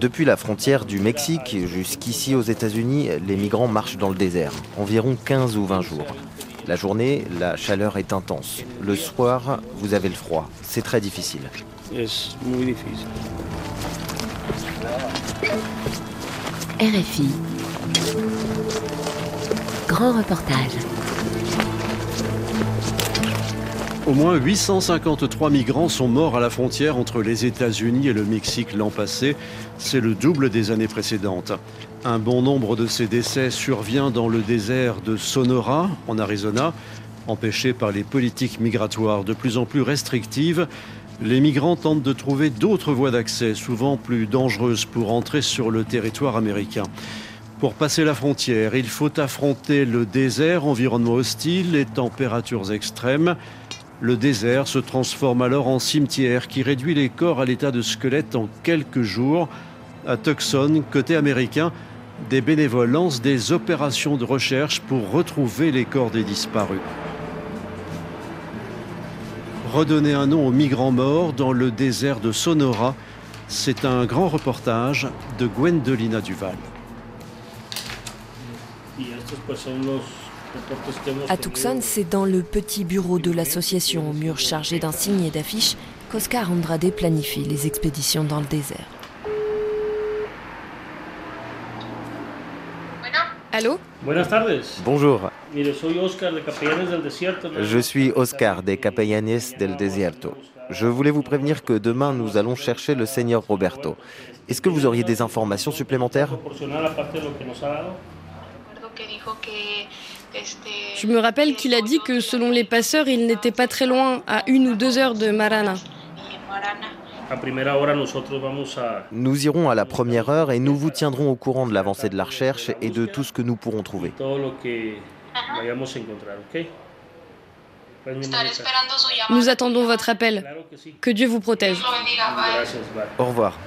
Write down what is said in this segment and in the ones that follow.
Depuis la frontière du Mexique jusqu'ici aux États-Unis, les migrants marchent dans le désert, environ 15 ou 20 jours. La journée, la chaleur est intense. Le soir, vous avez le froid. C'est très difficile. RFI. Grand reportage. Au moins 853 migrants sont morts à la frontière entre les États-Unis et le Mexique l'an passé. C'est le double des années précédentes. Un bon nombre de ces décès survient dans le désert de Sonora, en Arizona. Empêchés par les politiques migratoires de plus en plus restrictives, les migrants tentent de trouver d'autres voies d'accès, souvent plus dangereuses, pour entrer sur le territoire américain. Pour passer la frontière, il faut affronter le désert, environnement hostile, les températures extrêmes. Le désert se transforme alors en cimetière qui réduit les corps à l'état de squelette en quelques jours. À Tucson, côté américain, des bénévoles lancent des opérations de recherche pour retrouver les corps des disparus. Redonner un nom aux migrants morts dans le désert de Sonora, c'est un grand reportage de Gwendolina Duval. À Tucson, c'est dans le petit bureau de l'association au mur chargé d'insignes et d'affiches qu'Oscar Andrade planifie les expéditions dans le désert. Allô? Bonjour. Je suis Oscar de Capellanes del Desierto. Je voulais vous prévenir que demain nous allons chercher le Seigneur Roberto. Est-ce que vous auriez des informations supplémentaires? Je me rappelle qu'il a dit que selon les passeurs, il n'était pas très loin, à une ou deux heures de Marana. Nous irons à la première heure et nous vous tiendrons au courant de l'avancée de la recherche et de tout ce que nous pourrons trouver. Nous attendons votre appel. Que Dieu vous protège. Au revoir.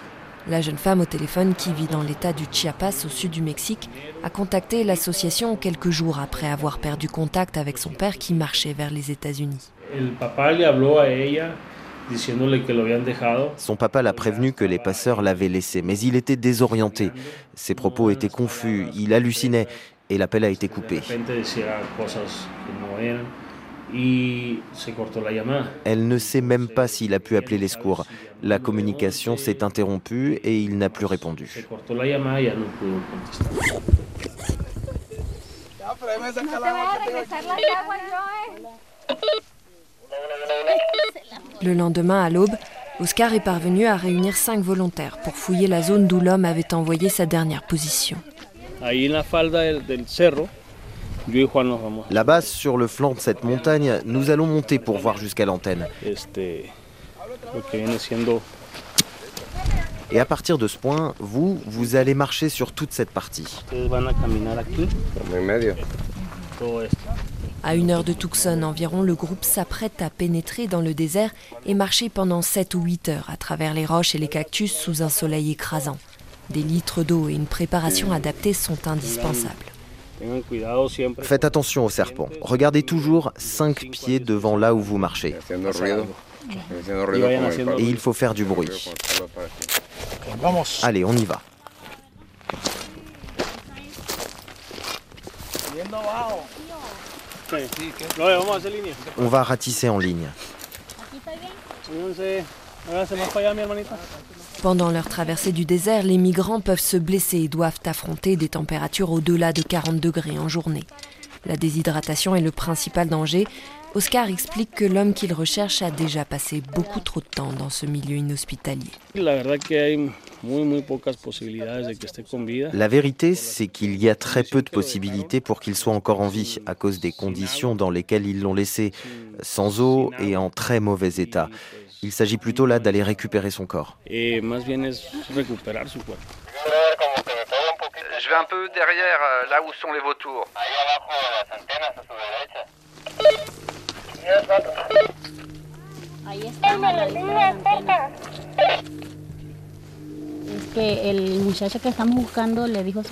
La jeune femme au téléphone qui vit dans l'état du Chiapas au sud du Mexique a contacté l'association quelques jours après avoir perdu contact avec son père qui marchait vers les États-Unis. Son papa l'a prévenu que les passeurs l'avaient laissé, mais il était désorienté. Ses propos étaient confus, il hallucinait et l'appel a été coupé. Elle ne sait même pas s'il a pu appeler les secours. La communication s'est interrompue et il n'a plus répondu. Le lendemain, à l'aube, Oscar est parvenu à réunir cinq volontaires pour fouiller la zone d'où l'homme avait envoyé sa dernière position. Là-bas, sur le flanc de cette montagne, nous allons monter pour voir jusqu'à l'antenne. Et à partir de ce point, vous, vous allez marcher sur toute cette partie. À une heure de Tucson environ, le groupe s'apprête à pénétrer dans le désert et marcher pendant 7 ou 8 heures à travers les roches et les cactus sous un soleil écrasant. Des litres d'eau et une préparation adaptée sont indispensables. Faites attention aux serpents. Regardez toujours 5 pieds devant là où vous marchez. Et il faut faire du bruit. Allez, on y va. On va ratisser en ligne. Pendant leur traversée du désert, les migrants peuvent se blesser et doivent affronter des températures au-delà de 40 degrés en journée. La déshydratation est le principal danger. Oscar explique que l'homme qu'il recherche a déjà passé beaucoup trop de temps dans ce milieu inhospitalier. Vérité, c'est qu'il y a très peu de possibilités pour qu'il soit encore en vie à cause des conditions dans lesquelles ils l'ont laissé, sans eau et en très mauvais état. Il s'agit plutôt là d'aller récupérer son corps. Je vais un peu derrière, euh, là où sont les vautours.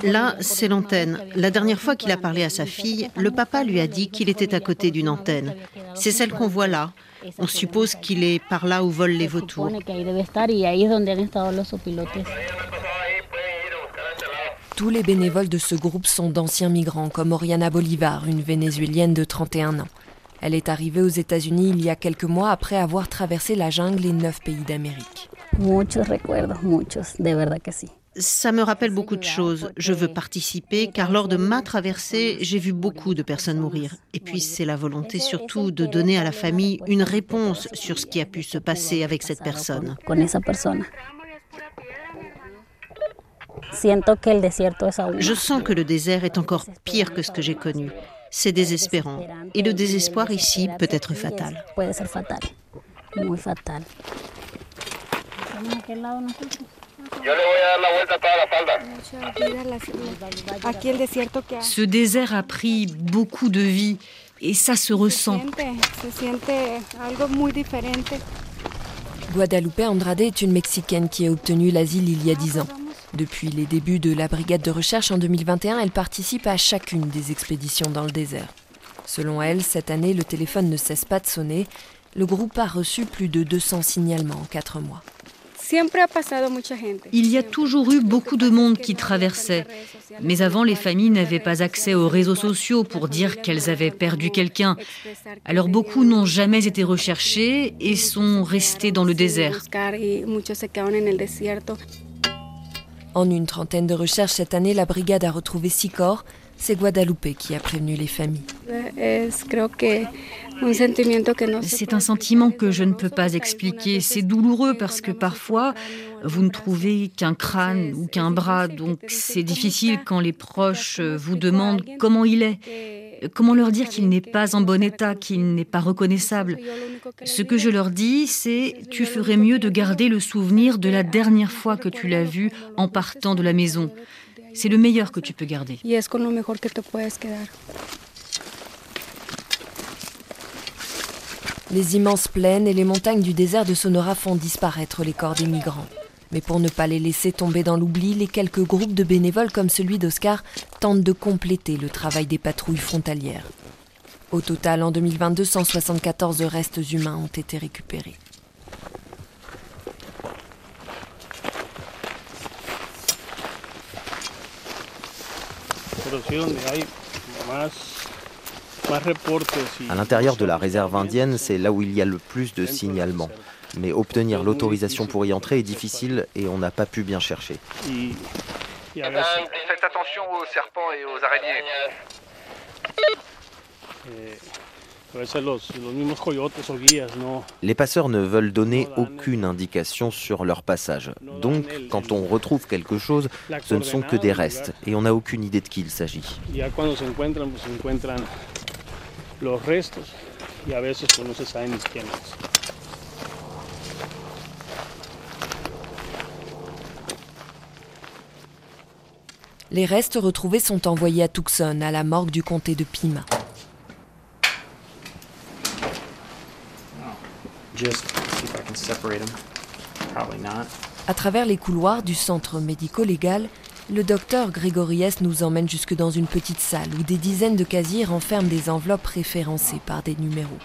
Là, c'est l'antenne. La dernière fois qu'il a parlé à sa fille, le papa lui a dit qu'il était à côté d'une antenne. C'est celle qu'on voit là. On suppose qu'il est par là où volent les vautours. Tous les bénévoles de ce groupe sont d'anciens migrants, comme Oriana Bolivar, une vénézuélienne de 31 ans. Elle est arrivée aux États-Unis il y a quelques mois après avoir traversé la jungle et neuf pays d'Amérique. Ça me rappelle beaucoup de choses. Je veux participer car lors de ma traversée, j'ai vu beaucoup de personnes mourir. Et puis c'est la volonté surtout de donner à la famille une réponse sur ce qui a pu se passer avec cette personne. Je sens que le désert est encore pire que ce que j'ai connu. C'est désespérant. Et le désespoir ici peut être fatal. Ce désert a pris beaucoup de vie et ça se ressent. Guadalupe Andrade est une Mexicaine qui a obtenu l'asile il y a dix ans. Depuis les débuts de la brigade de recherche en 2021, elle participe à chacune des expéditions dans le désert. Selon elle, cette année, le téléphone ne cesse pas de sonner. Le groupe a reçu plus de 200 signalements en quatre mois. Il y a toujours eu beaucoup de monde qui traversait. Mais avant, les familles n'avaient pas accès aux réseaux sociaux pour dire qu'elles avaient perdu quelqu'un. Alors beaucoup n'ont jamais été recherchés et sont restés dans le désert. En une trentaine de recherches cette année, la brigade a retrouvé six corps. C'est Guadalupe qui a prévenu les familles. C'est un sentiment que je ne peux pas expliquer. C'est douloureux parce que parfois, vous ne trouvez qu'un crâne ou qu'un bras. Donc c'est difficile quand les proches vous demandent comment il est. Comment leur dire qu'il n'est pas en bon état, qu'il n'est pas reconnaissable Ce que je leur dis, c'est tu ferais mieux de garder le souvenir de la dernière fois que tu l'as vu en partant de la maison. C'est le meilleur que tu peux garder. Les immenses plaines et les montagnes du désert de Sonora font disparaître les corps des migrants. Mais pour ne pas les laisser tomber dans l'oubli, les quelques groupes de bénévoles comme celui d'Oscar tentent de compléter le travail des patrouilles frontalières. Au total, en 2022, 174 restes humains ont été récupérés. À l'intérieur de la réserve indienne, c'est là où il y a le plus de signalements. Mais obtenir l'autorisation pour y entrer est difficile et on n'a pas pu bien chercher. Faites attention aux serpents et aux araignées. Les passeurs ne veulent donner aucune indication sur leur passage. Donc, quand on retrouve quelque chose, ce ne sont que des restes et on n'a aucune idée de qui il s'agit. Les restes retrouvés sont envoyés à Tucson, à la morgue du comté de Pima. À travers les couloirs du centre médico-légal, le docteur Grégories nous emmène jusque dans une petite salle où des dizaines de casiers renferment des enveloppes référencées par des numéros.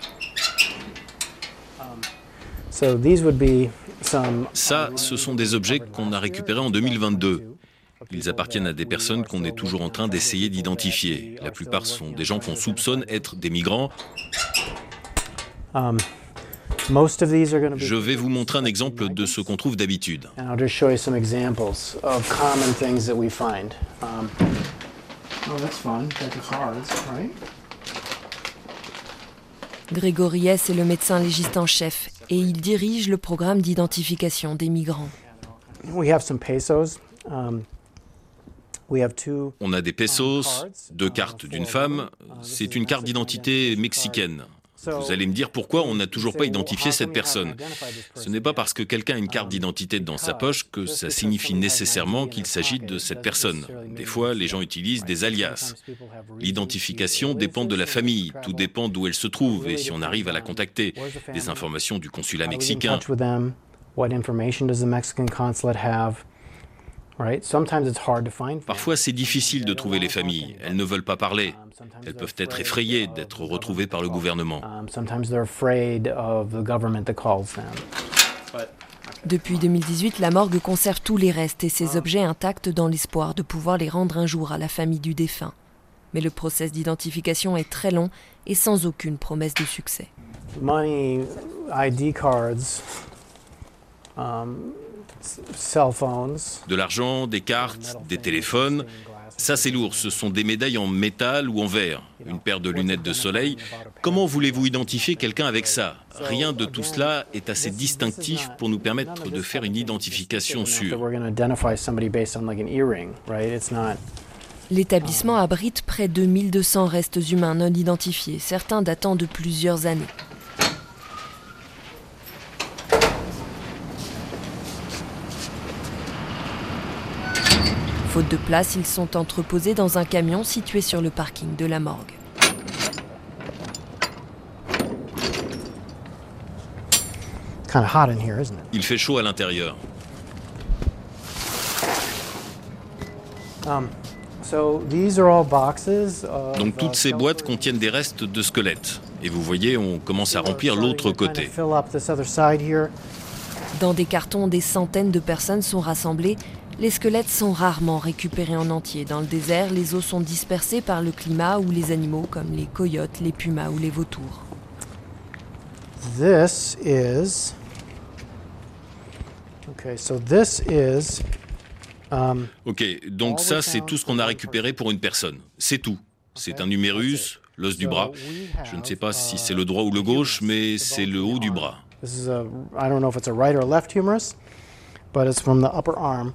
Ça, ce sont des objets qu'on a récupérés en 2022. Ils appartiennent à des personnes qu'on est toujours en train d'essayer d'identifier. La plupart sont des gens qu'on soupçonne être des migrants. Um, Je vais vous montrer un exemple de ce qu'on trouve d'habitude. Grégories est le médecin légiste en chef et il dirige le programme d'identification des migrants. Um, on a des pesos, deux cartes d'une femme. C'est une carte d'identité mexicaine. Vous allez me dire pourquoi on n'a toujours pas identifié cette personne. Ce n'est pas parce que quelqu'un a une carte d'identité dans sa poche que ça signifie nécessairement qu'il s'agit de cette personne. Des fois, les gens utilisent des alias. L'identification dépend de la famille, tout dépend d'où elle se trouve et si on arrive à la contacter. Des informations du consulat mexicain. Parfois, c'est difficile de trouver les familles. Elles ne veulent pas parler. Elles peuvent être effrayées d'être retrouvées par le gouvernement. Depuis 2018, la morgue conserve tous les restes et ses objets intacts dans l'espoir de pouvoir les rendre un jour à la famille du défunt. Mais le process d'identification est très long et sans aucune promesse de succès. Um, de l'argent, des cartes, des téléphones. Ça, c'est lourd. Ce sont des médailles en métal ou en verre. Une paire de lunettes de soleil. Comment voulez-vous identifier quelqu'un avec ça? Rien de tout cela est assez distinctif pour nous permettre de faire une identification sûre. L'établissement abrite près de 1200 restes humains non identifiés, certains datant de plusieurs années. Faute de place, ils sont entreposés dans un camion situé sur le parking de la morgue. Il fait chaud à l'intérieur. Um, Donc toutes ces boîtes contiennent des restes de squelettes. Et vous voyez, on commence à remplir l'autre côté. Dans des cartons, des centaines de personnes sont rassemblées les squelettes sont rarement récupérés en entier. Dans le désert, les os sont dispersés par le climat ou les animaux comme les coyotes, les pumas ou les vautours. This is Okay, so this is um, Ok, donc ça c'est tout ce qu'on a récupéré pour une personne. C'est tout. C'est un numérus, l'os du bras. Je ne sais pas si c'est le droit ou le gauche, mais c'est le haut du bras. This is a, I don't know if it's a right or left humerus, but it's from the upper arm.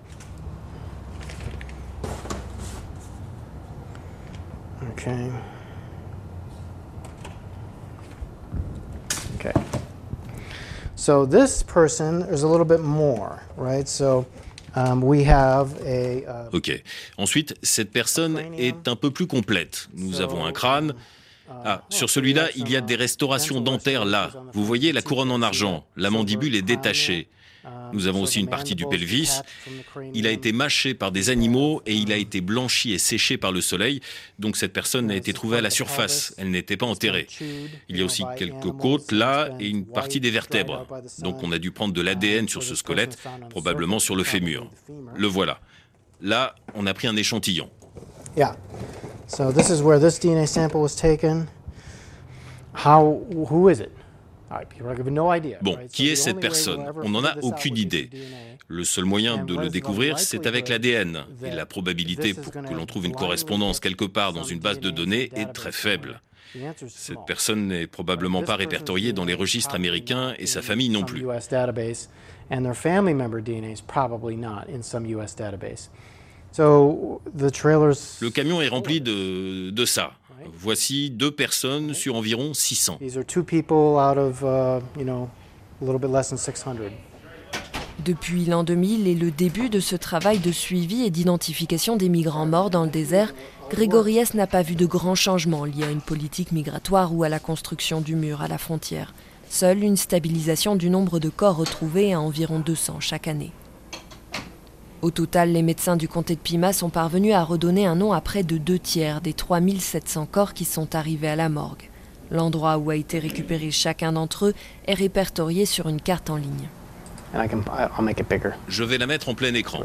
Okay. Okay. So this person is a little bit more, right? So um, we have a, uh, ok. Ensuite, cette personne est un peu plus complète. Nous avons un crâne. Uh, ah, sur celui-là, il y a des restaurations dentaires là. Vous voyez la couronne en argent. La mandibule est détachée. Nous avons aussi une partie du pelvis. Il a été mâché par des animaux et il a été blanchi et séché par le soleil. Donc cette personne a été trouvée à la surface. Elle n'était pas enterrée. Il y a aussi quelques côtes là et une partie des vertèbres. Donc on a dû prendre de l'ADN sur ce squelette, probablement sur le fémur. Le voilà. Là, on a pris un échantillon. Yeah. So this is where this DNA sample was taken. How who is it? Bon, qui est cette personne? On n'en a aucune idée. Le seul moyen de le découvrir, c'est avec l'ADN. Et la probabilité pour que l'on trouve une correspondance quelque part dans une base de données est très faible. Cette personne n'est probablement pas répertoriée dans les registres américains et sa famille non plus. Le camion est rempli de, de ça. Voici deux personnes sur environ 600. Uh, Depuis l'an 2000 et le début de ce travail de suivi et d'identification des migrants morts dans le désert, Grégoriès n'a pas vu de grands changements liés à une politique migratoire ou à la construction du mur à la frontière. Seule une stabilisation du nombre de corps retrouvés à environ 200 chaque année. Au total, les médecins du comté de Pima sont parvenus à redonner un nom à près de deux tiers des 3700 corps qui sont arrivés à la morgue. L'endroit où a été récupéré chacun d'entre eux est répertorié sur une carte en ligne. Je vais la mettre en plein écran.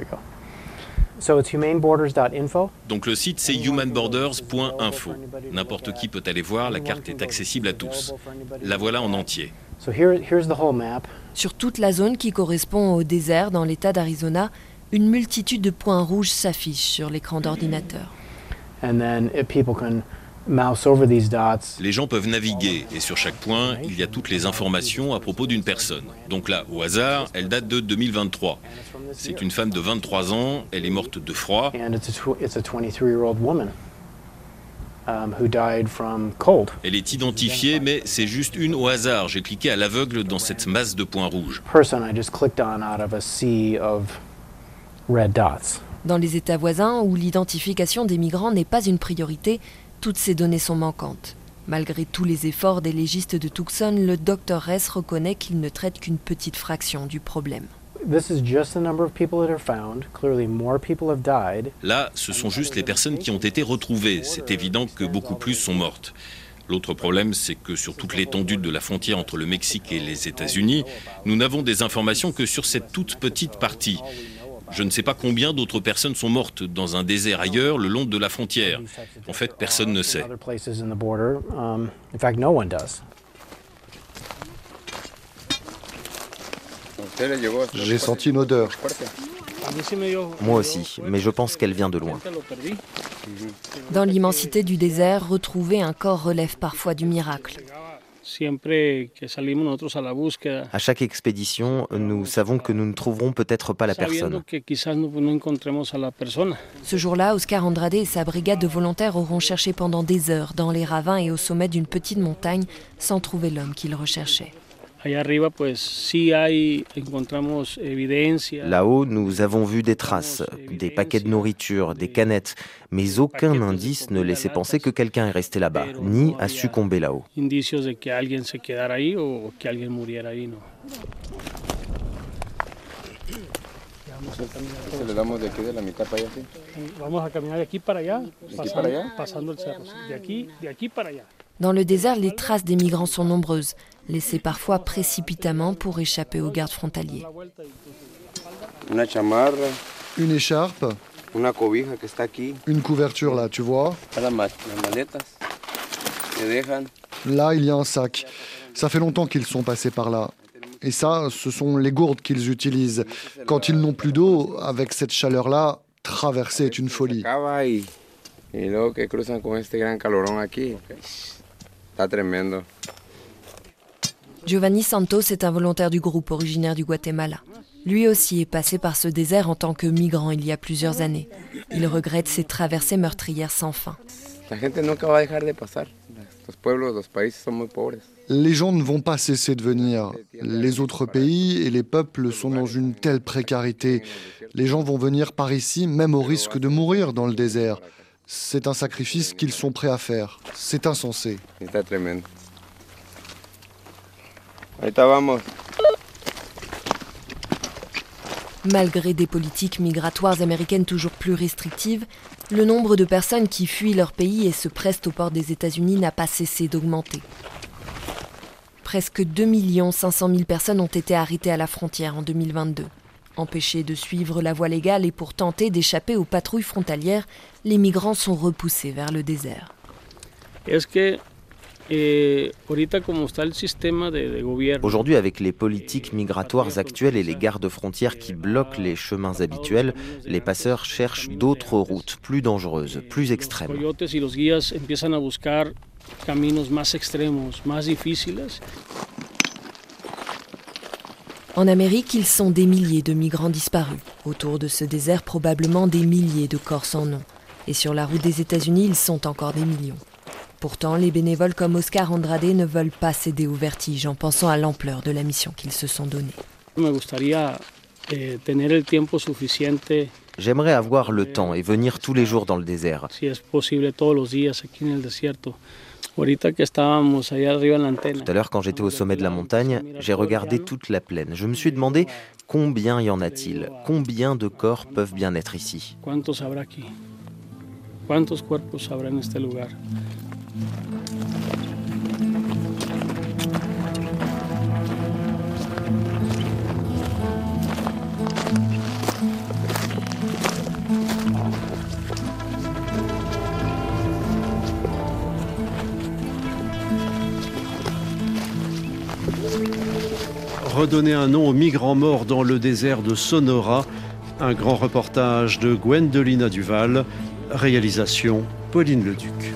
Donc le site c'est humanborders.info. N'importe qui peut aller voir, la carte est accessible à tous. La voilà en entier. Sur toute la zone qui correspond au désert dans l'État d'Arizona, une multitude de points rouges s'affichent sur l'écran d'ordinateur. Les gens peuvent naviguer et sur chaque point, il y a toutes les informations à propos d'une personne. Donc là, au hasard, elle date de 2023. C'est une femme de 23 ans, elle est morte de froid. Elle est identifiée, mais c'est juste une au hasard. J'ai cliqué à l'aveugle dans cette masse de points rouges. Dans les États voisins où l'identification des migrants n'est pas une priorité, toutes ces données sont manquantes. Malgré tous les efforts des légistes de Tucson, le Dr. Ress reconnaît qu'il ne traite qu'une petite fraction du problème. Là, ce sont juste les personnes qui ont été retrouvées. C'est évident que beaucoup plus sont mortes. L'autre problème, c'est que sur toute l'étendue de la frontière entre le Mexique et les États-Unis, nous n'avons des informations que sur cette toute petite partie. Je ne sais pas combien d'autres personnes sont mortes dans un désert ailleurs le long de la frontière. En fait, personne ne sait. J'ai senti une odeur. Moi aussi, mais je pense qu'elle vient de loin. Dans l'immensité du désert, retrouver un corps relève parfois du miracle. À chaque expédition, nous savons que nous ne trouverons peut-être pas la personne. Ce jour-là, Oscar Andrade et sa brigade de volontaires auront cherché pendant des heures dans les ravins et au sommet d'une petite montagne sans trouver l'homme qu'ils recherchaient. Là-haut, nous avons vu des traces, des paquets de nourriture, des canettes, mais aucun indice ne laissait penser que quelqu'un est resté là-bas, ni a succombé là-haut. Dans le désert, les traces des migrants sont nombreuses laissés parfois précipitamment pour échapper aux gardes frontaliers. Une écharpe, une couverture là, tu vois. Là, il y a un sac. Ça fait longtemps qu'ils sont passés par là. Et ça, ce sont les gourdes qu'ils utilisent. Quand ils n'ont plus d'eau, avec cette chaleur-là, traverser est une folie. Giovanni Santos est un volontaire du groupe originaire du Guatemala. Lui aussi est passé par ce désert en tant que migrant il y a plusieurs années. Il regrette ces traversées meurtrières sans fin. Les gens ne vont pas cesser de venir. Les autres pays et les peuples sont dans une telle précarité. Les gens vont venir par ici, même au risque de mourir dans le désert. C'est un sacrifice qu'ils sont prêts à faire. C'est insensé. Malgré des politiques migratoires américaines toujours plus restrictives, le nombre de personnes qui fuient leur pays et se pressent au port des États-Unis n'a pas cessé d'augmenter. Presque 2 500 000 personnes ont été arrêtées à la frontière en 2022. Empêchés de suivre la voie légale et pour tenter d'échapper aux patrouilles frontalières, les migrants sont repoussés vers le désert. Est-ce que Aujourd'hui, avec les politiques migratoires actuelles et les gardes frontières qui bloquent les chemins habituels, les passeurs cherchent d'autres routes plus dangereuses, plus extrêmes. En Amérique, ils sont des milliers de migrants disparus. Autour de ce désert, probablement des milliers de corps sans nom. Et sur la route des États-Unis, ils sont encore des millions. Pourtant, les bénévoles comme Oscar Andrade ne veulent pas céder au vertige en pensant à l'ampleur de la mission qu'ils se sont donnée. Eh, J'aimerais avoir le temps et venir tous les jours dans le désert. Tout à l'heure, quand j'étais au sommet de la montagne, j'ai regardé toute la plaine. Je me suis demandé combien y en a-t-il Combien de corps peuvent bien être ici redonner un nom aux migrants morts dans le désert de Sonora. Un grand reportage de Gwendolina Duval. Réalisation Pauline Leduc.